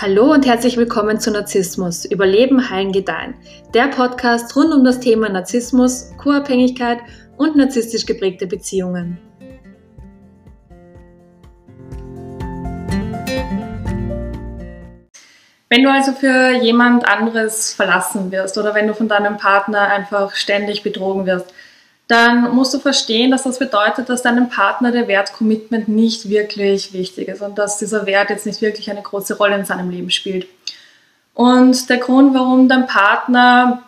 Hallo und herzlich willkommen zu Narzissmus, Überleben, Heilen, Gedeihen. Der Podcast rund um das Thema Narzissmus, Co-Abhängigkeit und narzisstisch geprägte Beziehungen. Wenn du also für jemand anderes verlassen wirst oder wenn du von deinem Partner einfach ständig betrogen wirst, dann musst du verstehen, dass das bedeutet, dass deinem Partner der Wert Commitment nicht wirklich wichtig ist und dass dieser Wert jetzt nicht wirklich eine große Rolle in seinem Leben spielt. Und der Grund, warum dein Partner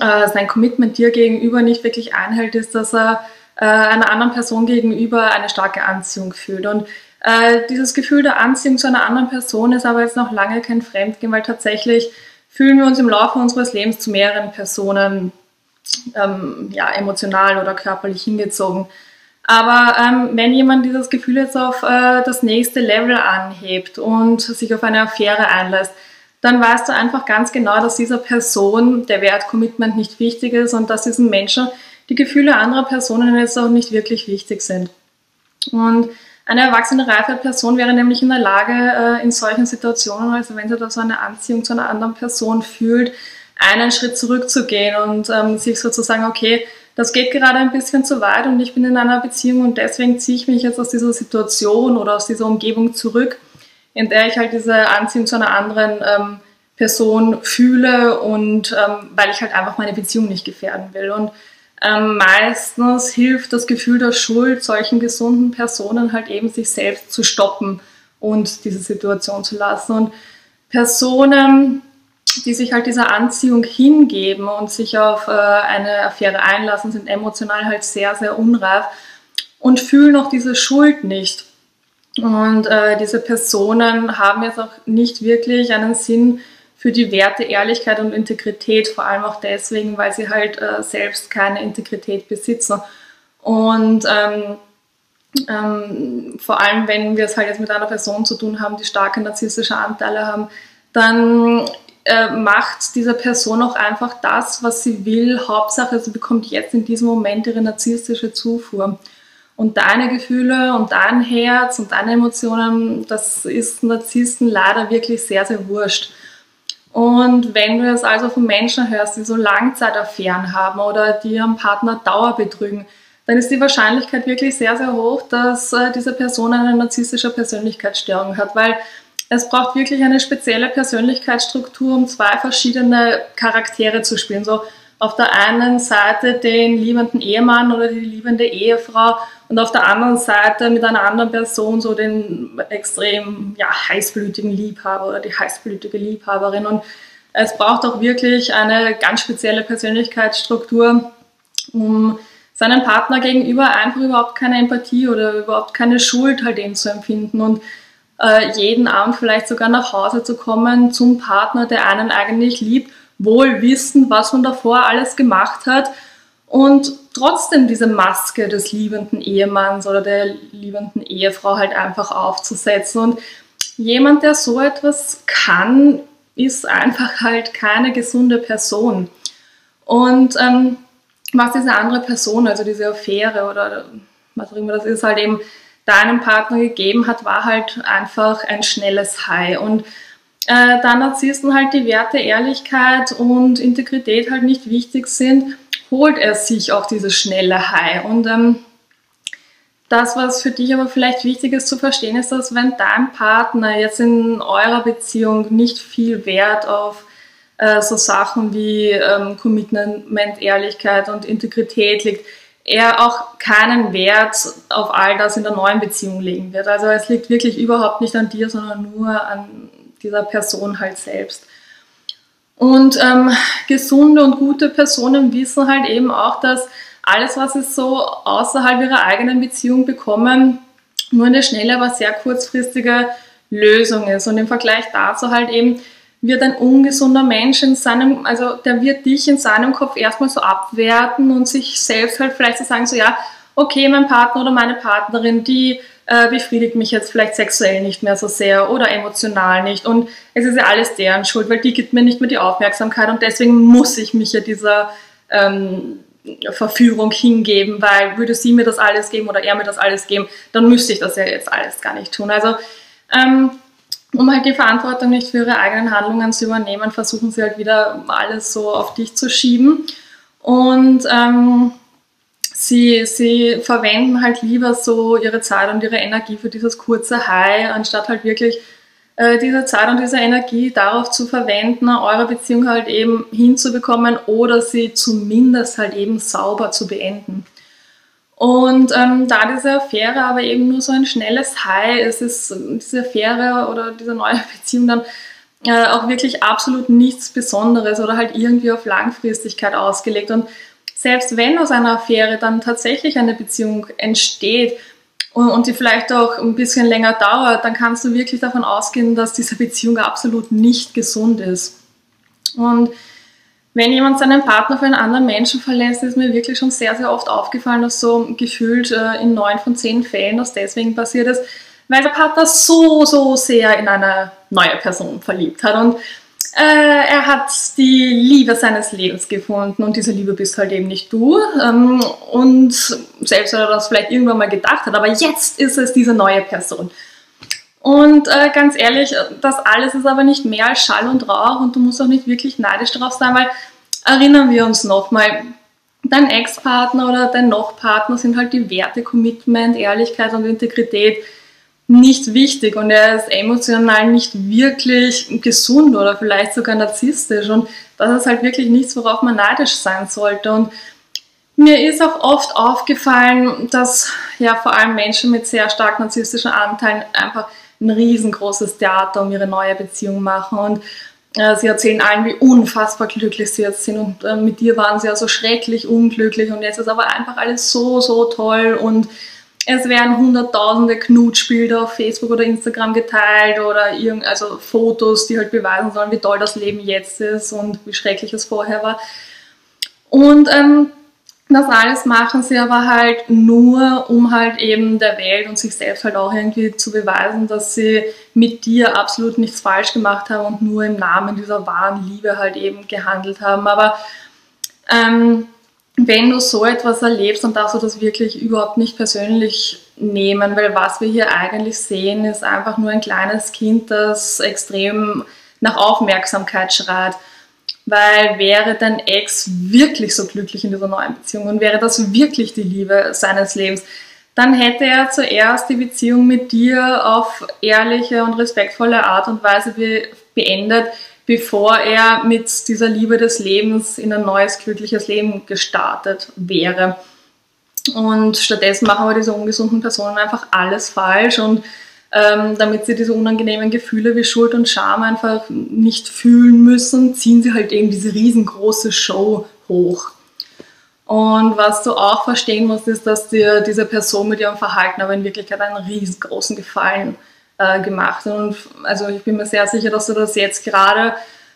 äh, sein Commitment dir gegenüber nicht wirklich einhält, ist, dass er äh, einer anderen Person gegenüber eine starke Anziehung fühlt. Und äh, dieses Gefühl der Anziehung zu einer anderen Person ist aber jetzt noch lange kein Fremdgehen, weil tatsächlich fühlen wir uns im Laufe unseres Lebens zu mehreren Personen ähm, ja, emotional oder körperlich hingezogen. Aber ähm, wenn jemand dieses Gefühl jetzt auf äh, das nächste Level anhebt und sich auf eine Affäre einlässt, dann weißt du einfach ganz genau, dass dieser Person der Wert Commitment nicht wichtig ist und dass diesen Menschen die Gefühle anderer Personen jetzt auch nicht wirklich wichtig sind. Und eine erwachsene, reife Person wäre nämlich in der Lage, äh, in solchen Situationen, also wenn sie da so eine Anziehung zu einer anderen Person fühlt, einen Schritt zurückzugehen und ähm, sich sozusagen, okay, das geht gerade ein bisschen zu weit und ich bin in einer Beziehung und deswegen ziehe ich mich jetzt aus dieser Situation oder aus dieser Umgebung zurück, in der ich halt diese Anziehung zu einer anderen ähm, Person fühle und ähm, weil ich halt einfach meine Beziehung nicht gefährden will. Und ähm, meistens hilft das Gefühl der Schuld solchen gesunden Personen halt eben, sich selbst zu stoppen und diese Situation zu lassen. Und Personen, die sich halt dieser Anziehung hingeben und sich auf äh, eine Affäre einlassen, sind emotional halt sehr, sehr unreif und fühlen auch diese Schuld nicht. Und äh, diese Personen haben jetzt auch nicht wirklich einen Sinn für die Werte Ehrlichkeit und Integrität, vor allem auch deswegen, weil sie halt äh, selbst keine Integrität besitzen. Und ähm, ähm, vor allem, wenn wir es halt jetzt mit einer Person zu tun haben, die starke narzisstische Anteile haben, dann äh, macht dieser Person auch einfach das, was sie will. Hauptsache, sie bekommt jetzt in diesem Moment ihre narzisstische Zufuhr. Und deine Gefühle und dein Herz und deine Emotionen, das ist Narzissten leider wirklich sehr, sehr wurscht. Und wenn du es also von Menschen hörst, die so Langzeitaffären haben oder die ihren Partner Dauer betrügen, dann ist die Wahrscheinlichkeit wirklich sehr, sehr hoch, dass äh, diese Person eine narzisstische Persönlichkeitsstörung hat, weil es braucht wirklich eine spezielle Persönlichkeitsstruktur, um zwei verschiedene Charaktere zu spielen. So auf der einen Seite den liebenden Ehemann oder die liebende Ehefrau und auf der anderen Seite mit einer anderen Person so den extrem ja, heißblütigen Liebhaber oder die heißblütige Liebhaberin. Und es braucht auch wirklich eine ganz spezielle Persönlichkeitsstruktur, um seinen Partner gegenüber einfach überhaupt keine Empathie oder überhaupt keine Schuld halt eben zu empfinden. Und äh, jeden Abend vielleicht sogar nach Hause zu kommen zum Partner, der einen eigentlich liebt, wohl wissen, was man davor alles gemacht hat und trotzdem diese Maske des liebenden Ehemanns oder der liebenden Ehefrau halt einfach aufzusetzen. Und jemand, der so etwas kann, ist einfach halt keine gesunde Person. Und ähm, was diese andere Person, also diese Affäre oder was auch immer das ist, halt eben deinem Partner gegeben hat, war halt einfach ein schnelles High. Und äh, da Narzissten halt die Werte Ehrlichkeit und Integrität halt nicht wichtig sind, holt er sich auch dieses schnelle High. Und ähm, das, was für dich aber vielleicht wichtig ist zu verstehen, ist, dass wenn dein Partner jetzt in eurer Beziehung nicht viel Wert auf äh, so Sachen wie ähm, Commitment, Ehrlichkeit und Integrität legt, er auch keinen Wert auf all das in der neuen Beziehung legen wird. Also es liegt wirklich überhaupt nicht an dir, sondern nur an dieser Person halt selbst. Und ähm, gesunde und gute Personen wissen halt eben auch, dass alles, was sie so außerhalb ihrer eigenen Beziehung bekommen, nur eine schnelle, aber sehr kurzfristige Lösung ist. Und im Vergleich dazu halt eben, wird ein ungesunder Mensch in seinem, also der wird dich in seinem Kopf erstmal so abwerten und sich selbst halt vielleicht so sagen, so ja, okay, mein Partner oder meine Partnerin, die äh, befriedigt mich jetzt vielleicht sexuell nicht mehr so sehr oder emotional nicht. Und es ist ja alles deren Schuld, weil die gibt mir nicht mehr die Aufmerksamkeit und deswegen muss ich mich ja dieser ähm, Verführung hingeben, weil würde sie mir das alles geben oder er mir das alles geben, dann müsste ich das ja jetzt alles gar nicht tun. Also ähm, um halt die Verantwortung nicht für ihre eigenen Handlungen zu übernehmen, versuchen sie halt wieder alles so auf dich zu schieben. Und ähm, sie, sie verwenden halt lieber so ihre Zeit und ihre Energie für dieses kurze High, anstatt halt wirklich äh, diese Zeit und diese Energie darauf zu verwenden, eure Beziehung halt eben hinzubekommen oder sie zumindest halt eben sauber zu beenden. Und ähm, da diese Affäre aber eben nur so ein schnelles High ist, ist diese Affäre oder diese neue Beziehung dann äh, auch wirklich absolut nichts Besonderes oder halt irgendwie auf Langfristigkeit ausgelegt. Und selbst wenn aus einer Affäre dann tatsächlich eine Beziehung entsteht und, und die vielleicht auch ein bisschen länger dauert, dann kannst du wirklich davon ausgehen, dass diese Beziehung absolut nicht gesund ist. Und wenn jemand seinen Partner für einen anderen Menschen verlässt, ist mir wirklich schon sehr, sehr oft aufgefallen, dass so gefühlt äh, in neun von zehn Fällen das deswegen passiert ist, weil der Partner so, so sehr in eine neue Person verliebt hat. Und äh, er hat die Liebe seines Lebens gefunden und diese Liebe bist halt eben nicht du. Ähm, und selbst wenn er das vielleicht irgendwann mal gedacht hat, aber jetzt ist es diese neue Person. Und äh, ganz ehrlich, das alles ist aber nicht mehr als Schall und Rauch und du musst auch nicht wirklich neidisch drauf sein, weil erinnern wir uns nochmal, dein Ex-Partner oder dein Noch-Partner sind halt die Werte Commitment, Ehrlichkeit und Integrität nicht wichtig und er ist emotional nicht wirklich gesund oder vielleicht sogar narzisstisch und das ist halt wirklich nichts, worauf man neidisch sein sollte und mir ist auch oft aufgefallen, dass ja vor allem Menschen mit sehr stark narzisstischen Anteilen einfach ein riesengroßes Theater um ihre neue Beziehung machen. Und äh, sie erzählen allen, wie unfassbar glücklich sie jetzt sind. Und äh, mit dir waren sie ja so schrecklich unglücklich. Und jetzt ist aber einfach alles so, so toll. Und es werden hunderttausende Knutschbilder auf Facebook oder Instagram geteilt oder irgend, also Fotos, die halt beweisen sollen, wie toll das Leben jetzt ist und wie schrecklich es vorher war. Und ähm, das alles machen sie aber halt nur, um halt eben der Welt und sich selbst halt auch irgendwie zu beweisen, dass sie mit dir absolut nichts falsch gemacht haben und nur im Namen dieser wahren Liebe halt eben gehandelt haben. Aber ähm, wenn du so etwas erlebst, dann darfst du das wirklich überhaupt nicht persönlich nehmen, weil was wir hier eigentlich sehen, ist einfach nur ein kleines Kind, das extrem nach Aufmerksamkeit schreit. Weil wäre dein Ex wirklich so glücklich in dieser neuen Beziehung und wäre das wirklich die Liebe seines Lebens, dann hätte er zuerst die Beziehung mit dir auf ehrliche und respektvolle Art und Weise beendet, bevor er mit dieser Liebe des Lebens in ein neues, glückliches Leben gestartet wäre. Und stattdessen machen aber diese ungesunden Personen einfach alles falsch und ähm, damit sie diese unangenehmen Gefühle wie Schuld und Scham einfach nicht fühlen müssen, ziehen sie halt eben diese riesengroße Show hoch. Und was du auch verstehen musst, ist, dass dir diese Person mit ihrem Verhalten aber in Wirklichkeit einen riesengroßen Gefallen äh, gemacht. Und also ich bin mir sehr sicher, dass du das jetzt gerade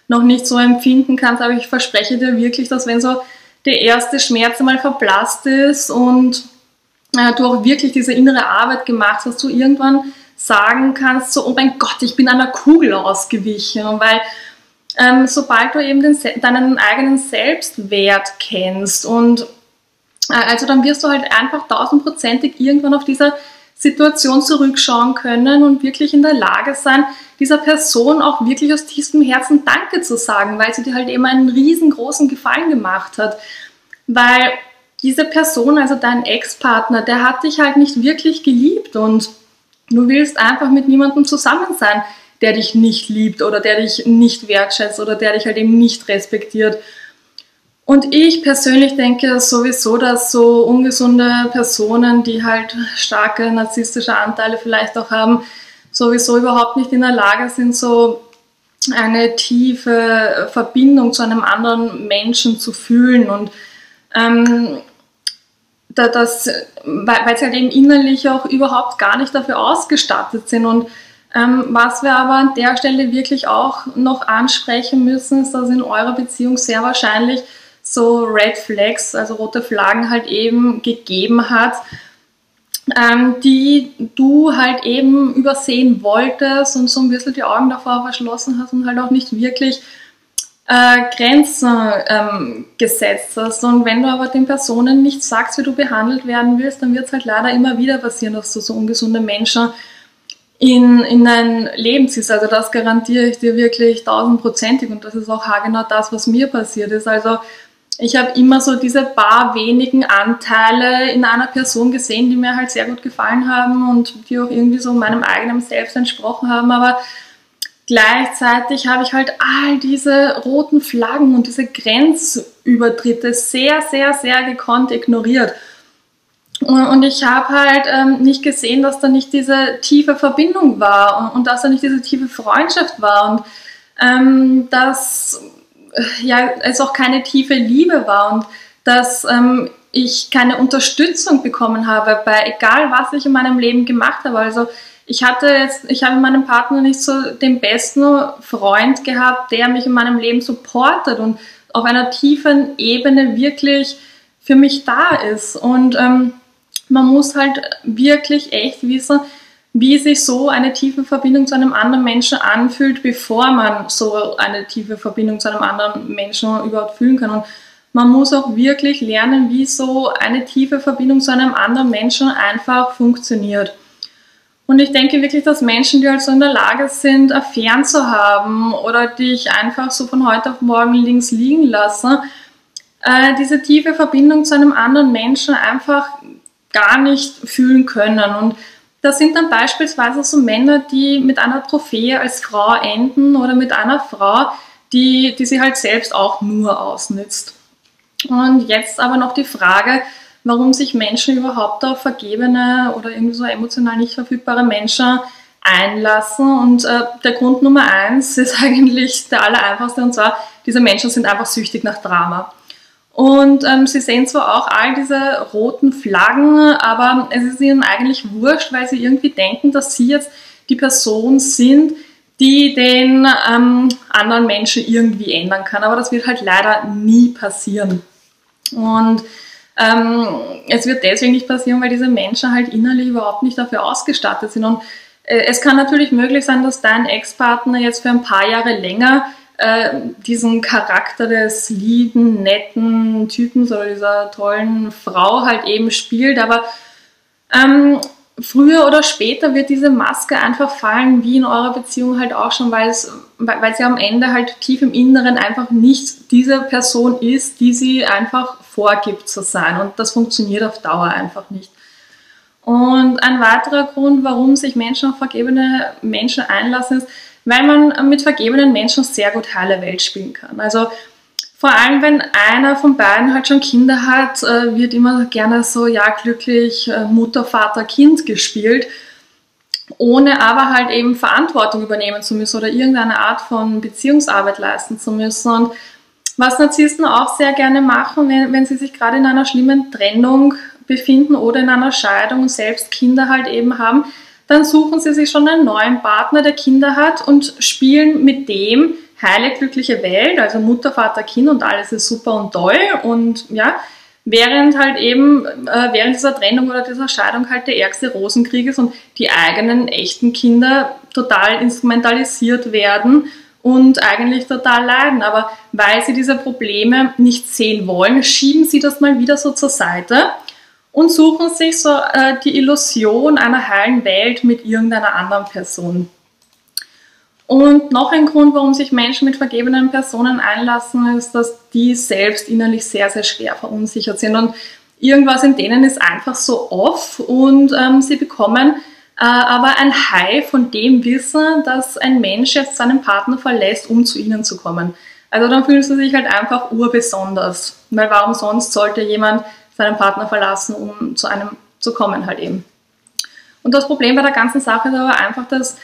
noch nicht so empfinden kannst, aber ich verspreche dir wirklich, dass wenn so der erste Schmerz einmal verblasst ist und äh, du auch wirklich diese innere Arbeit gemacht hast, du irgendwann sagen kannst, so, oh mein Gott, ich bin einer Kugel ausgewichen, weil ähm, sobald du eben den, deinen eigenen Selbstwert kennst und äh, also dann wirst du halt einfach tausendprozentig irgendwann auf dieser Situation zurückschauen können und wirklich in der Lage sein, dieser Person auch wirklich aus tiefstem Herzen Danke zu sagen, weil sie dir halt eben einen riesengroßen Gefallen gemacht hat. Weil diese Person, also dein Ex-Partner, der hat dich halt nicht wirklich geliebt und du willst einfach mit niemandem zusammen sein, der dich nicht liebt oder der dich nicht wertschätzt oder der dich halt eben nicht respektiert. Und ich persönlich denke sowieso, dass so ungesunde Personen, die halt starke narzisstische Anteile vielleicht auch haben, sowieso überhaupt nicht in der Lage sind, so eine tiefe Verbindung zu einem anderen Menschen zu fühlen und ähm, das, weil sie halt eben innerlich auch überhaupt gar nicht dafür ausgestattet sind. Und ähm, was wir aber an der Stelle wirklich auch noch ansprechen müssen, ist, dass in eurer Beziehung sehr wahrscheinlich so Red Flags, also rote Flaggen halt eben gegeben hat, ähm, die du halt eben übersehen wolltest und so ein bisschen die Augen davor verschlossen hast und halt auch nicht wirklich äh, Grenzen ähm, gesetzt hast. Und wenn du aber den Personen nicht sagst, wie du behandelt werden willst, dann wird es halt leider immer wieder passieren, dass du so ungesunde Menschen in, in dein Leben ziehst. Also das garantiere ich dir wirklich tausendprozentig und das ist auch haargenau das, was mir passiert ist. Also ich habe immer so diese paar wenigen Anteile in einer Person gesehen, die mir halt sehr gut gefallen haben und die auch irgendwie so meinem eigenen Selbst entsprochen haben. Aber gleichzeitig habe ich halt all diese roten Flaggen und diese Grenzübertritte sehr, sehr, sehr gekonnt ignoriert. Und ich habe halt ähm, nicht gesehen, dass da nicht diese tiefe Verbindung war und, und dass da nicht diese tiefe Freundschaft war und ähm, dass ja, es auch keine tiefe Liebe war und dass ähm, ich keine Unterstützung bekommen habe bei egal was ich in meinem Leben gemacht habe. Also ich hatte jetzt, ich habe meinem Partner nicht so den besten Freund gehabt, der mich in meinem Leben supportet und auf einer tiefen Ebene wirklich für mich da ist. Und ähm, man muss halt wirklich echt wissen, wie sich so eine tiefe Verbindung zu einem anderen Menschen anfühlt, bevor man so eine tiefe Verbindung zu einem anderen Menschen überhaupt fühlen kann. Und man muss auch wirklich lernen, wie so eine tiefe Verbindung zu einem anderen Menschen einfach funktioniert. Und ich denke wirklich, dass Menschen, die also in der Lage sind, Affären zu haben oder dich einfach so von heute auf morgen links liegen lassen, äh, diese tiefe Verbindung zu einem anderen Menschen einfach gar nicht fühlen können. Und das sind dann beispielsweise so Männer, die mit einer Trophäe als Frau enden oder mit einer Frau, die, die sie halt selbst auch nur ausnützt. Und jetzt aber noch die Frage, warum sich Menschen überhaupt auf vergebene oder irgendwie so emotional nicht verfügbare Menschen einlassen. Und äh, der Grund Nummer eins ist eigentlich der allereinfachste, und zwar, diese Menschen sind einfach süchtig nach Drama. Und ähm, sie sehen zwar auch all diese roten Flaggen, aber es ist ihnen eigentlich wurscht, weil sie irgendwie denken, dass sie jetzt die Person sind, die den ähm, anderen Menschen irgendwie ändern kann. Aber das wird halt leider nie passieren. Und ähm, es wird deswegen nicht passieren, weil diese Menschen halt innerlich überhaupt nicht dafür ausgestattet sind. Und äh, es kann natürlich möglich sein, dass dein Ex-Partner jetzt für ein paar Jahre länger äh, diesen Charakter des lieben, netten Typen oder dieser tollen Frau halt eben spielt. Aber ähm, früher oder später wird diese Maske einfach fallen, wie in eurer Beziehung halt auch schon, weil, es, weil sie am Ende halt tief im Inneren einfach nicht diese Person ist, die sie einfach vorgibt zu sein. Und das funktioniert auf Dauer einfach nicht. Und ein weiterer Grund, warum sich Menschen auf vergebene Menschen einlassen, ist, weil man mit vergebenen Menschen sehr gut heile Welt spielen kann. Also vor allem, wenn einer von beiden halt schon Kinder hat, äh, wird immer gerne so, ja, glücklich äh, Mutter, Vater, Kind gespielt, ohne aber halt eben Verantwortung übernehmen zu müssen oder irgendeine Art von Beziehungsarbeit leisten zu müssen. Und was Narzissten auch sehr gerne machen, wenn, wenn sie sich gerade in einer schlimmen Trennung befinden oder in einer Scheidung und selbst Kinder halt eben haben, dann suchen sie sich schon einen neuen Partner, der Kinder hat und spielen mit dem heile, glückliche Welt, also Mutter, Vater, Kind und alles ist super und toll und ja, während halt eben äh, während dieser Trennung oder dieser Scheidung halt der ärgste Rosenkrieg ist und die eigenen echten Kinder total instrumentalisiert werden und eigentlich total leiden. Aber weil sie diese Probleme nicht sehen wollen, schieben sie das mal wieder so zur Seite und suchen sich so äh, die Illusion einer heilen Welt mit irgendeiner anderen Person. Und noch ein Grund, warum sich Menschen mit vergebenen Personen einlassen, ist, dass die selbst innerlich sehr, sehr schwer verunsichert sind. Und irgendwas in denen ist einfach so off und ähm, sie bekommen äh, aber ein High von dem Wissen, dass ein Mensch jetzt seinen Partner verlässt, um zu ihnen zu kommen. Also dann fühlen sie sich halt einfach urbesonders. Weil warum sonst sollte jemand seinen Partner verlassen, um zu einem zu kommen halt eben. Und das Problem bei der ganzen Sache ist aber einfach, dass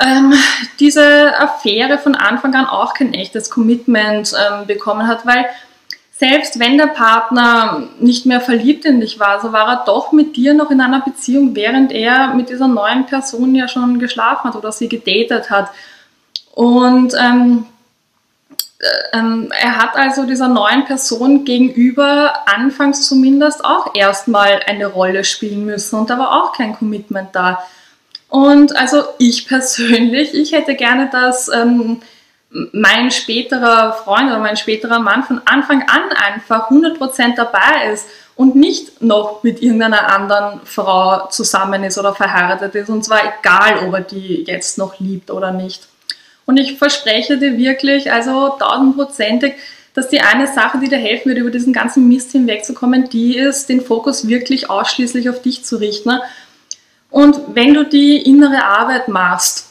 ähm, diese Affäre von Anfang an auch kein echtes Commitment ähm, bekommen hat, weil selbst wenn der Partner nicht mehr verliebt in dich war, so war er doch mit dir noch in einer Beziehung, während er mit dieser neuen Person ja schon geschlafen hat oder sie gedatet hat. Und ähm, ähm, er hat also dieser neuen Person gegenüber anfangs zumindest auch erstmal eine Rolle spielen müssen und da war auch kein Commitment da. Und also ich persönlich, ich hätte gerne, dass ähm, mein späterer Freund oder mein späterer Mann von Anfang an einfach 100% dabei ist und nicht noch mit irgendeiner anderen Frau zusammen ist oder verheiratet ist. Und zwar egal, ob er die jetzt noch liebt oder nicht. Und ich verspreche dir wirklich, also tausendprozentig, dass die eine Sache, die dir helfen wird, über diesen ganzen Mist hinwegzukommen, die ist, den Fokus wirklich ausschließlich auf dich zu richten. Und wenn du die innere Arbeit machst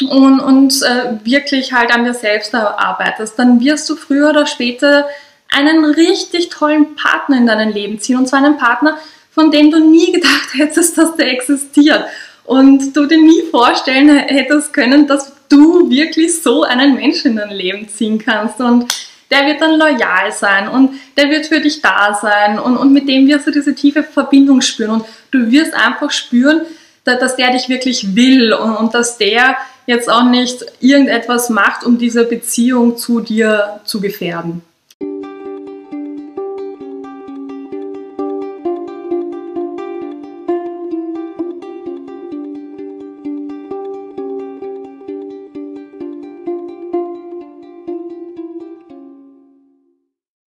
und, und äh, wirklich halt an dir selbst arbeitest, dann wirst du früher oder später einen richtig tollen Partner in dein Leben ziehen. Und zwar einen Partner, von dem du nie gedacht hättest, dass der existiert. Und du dir nie vorstellen hättest können, dass du wirklich so einen Menschen in dein Leben ziehen kannst. Und der wird dann loyal sein und der wird für dich da sein und, und mit dem wirst du diese tiefe Verbindung spüren und du wirst einfach spüren, dass, dass der dich wirklich will und, und dass der jetzt auch nicht irgendetwas macht, um diese Beziehung zu dir zu gefährden.